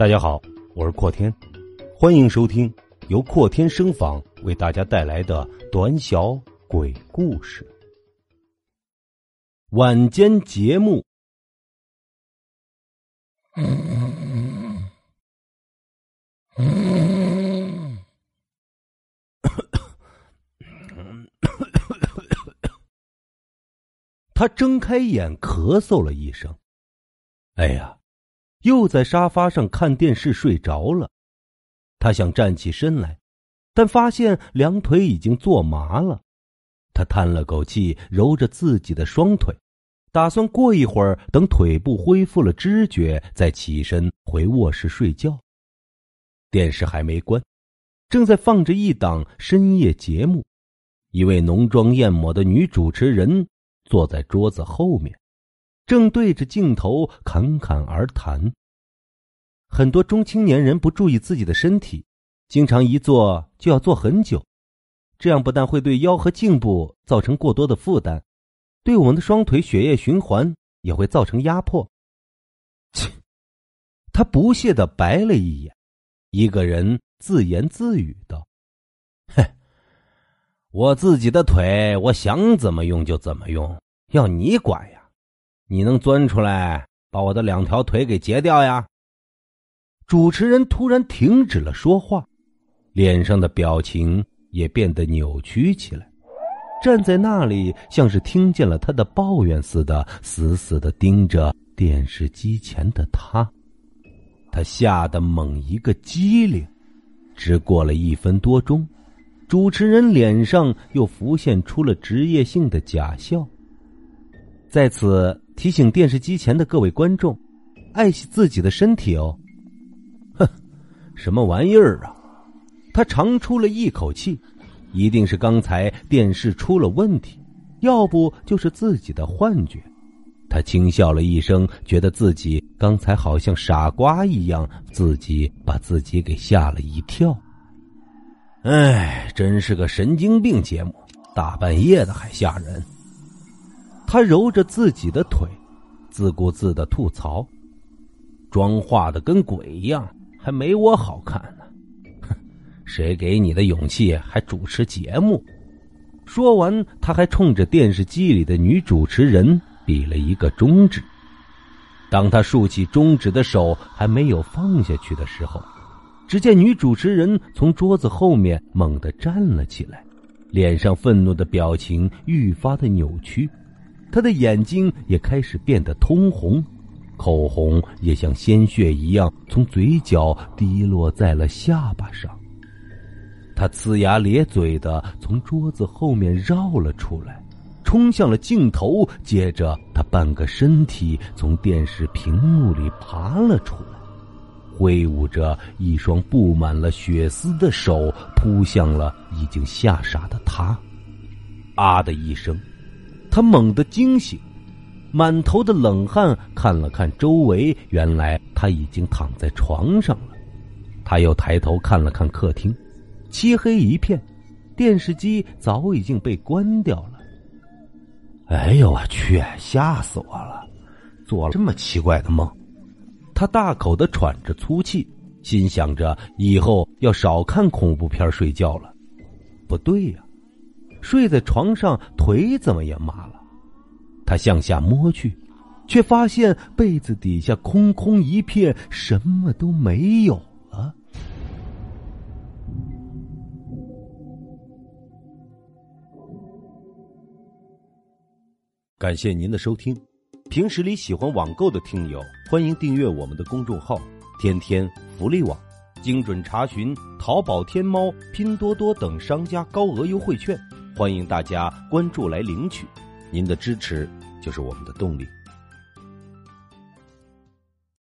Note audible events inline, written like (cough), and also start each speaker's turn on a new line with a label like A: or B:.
A: 大家好，我是阔天，欢迎收听由阔天声访为大家带来的短小鬼故事。晚间节目。(coughs) (coughs) (coughs) 他睁开眼，咳嗽了一声。哎呀！又在沙发上看电视睡着了，他想站起身来，但发现两腿已经坐麻了。他叹了口气，揉着自己的双腿，打算过一会儿等腿部恢复了知觉，再起身回卧室睡觉。电视还没关，正在放着一档深夜节目，一位浓妆艳抹的女主持人坐在桌子后面。正对着镜头侃侃而谈。很多中青年人不注意自己的身体，经常一坐就要坐很久，这样不但会对腰和颈部造成过多的负担，对我们的双腿血液循环也会造成压迫。切，他不屑的白了一眼，一个人自言自语道：“哼，我自己的腿，我想怎么用就怎么用，要你管呀？”你能钻出来把我的两条腿给截掉呀？主持人突然停止了说话，脸上的表情也变得扭曲起来，站在那里像是听见了他的抱怨似的，死死的盯着电视机前的他。他吓得猛一个机灵。只过了一分多钟，主持人脸上又浮现出了职业性的假笑。在此。提醒电视机前的各位观众，爱惜自己的身体哦。哼，什么玩意儿啊！他长出了一口气，一定是刚才电视出了问题，要不就是自己的幻觉。他轻笑了一声，觉得自己刚才好像傻瓜一样，自己把自己给吓了一跳。哎，真是个神经病节目，大半夜的还吓人。他揉着自己的腿，自顾自的吐槽：“妆化的跟鬼一样，还没我好看呢。哼，谁给你的勇气还主持节目？”说完，他还冲着电视机里的女主持人比了一个中指。当他竖起中指的手还没有放下去的时候，只见女主持人从桌子后面猛地站了起来，脸上愤怒的表情愈发的扭曲。他的眼睛也开始变得通红，口红也像鲜血一样从嘴角滴落在了下巴上。他呲牙咧嘴的从桌子后面绕了出来，冲向了镜头。接着，他半个身体从电视屏幕里爬了出来，挥舞着一双布满了血丝的手，扑向了已经吓傻的他。啊的一声。他猛地惊醒，满头的冷汗，看了看周围，原来他已经躺在床上了。他又抬头看了看客厅，漆黑一片，电视机早已经被关掉了。哎呦我去！吓死我了，做了这么奇怪的梦。他大口的喘着粗气，心想着以后要少看恐怖片睡觉了。不对呀。睡在床上，腿怎么也麻了？他向下摸去，却发现被子底下空空一片，什么都没有了。感谢您的收听。平时里喜欢网购的听友，欢迎订阅我们的公众号“天天福利网”，精准查询淘宝、天猫、拼多多等商家高额优惠券。欢迎大家关注来领取，您的支持就是我们的动力。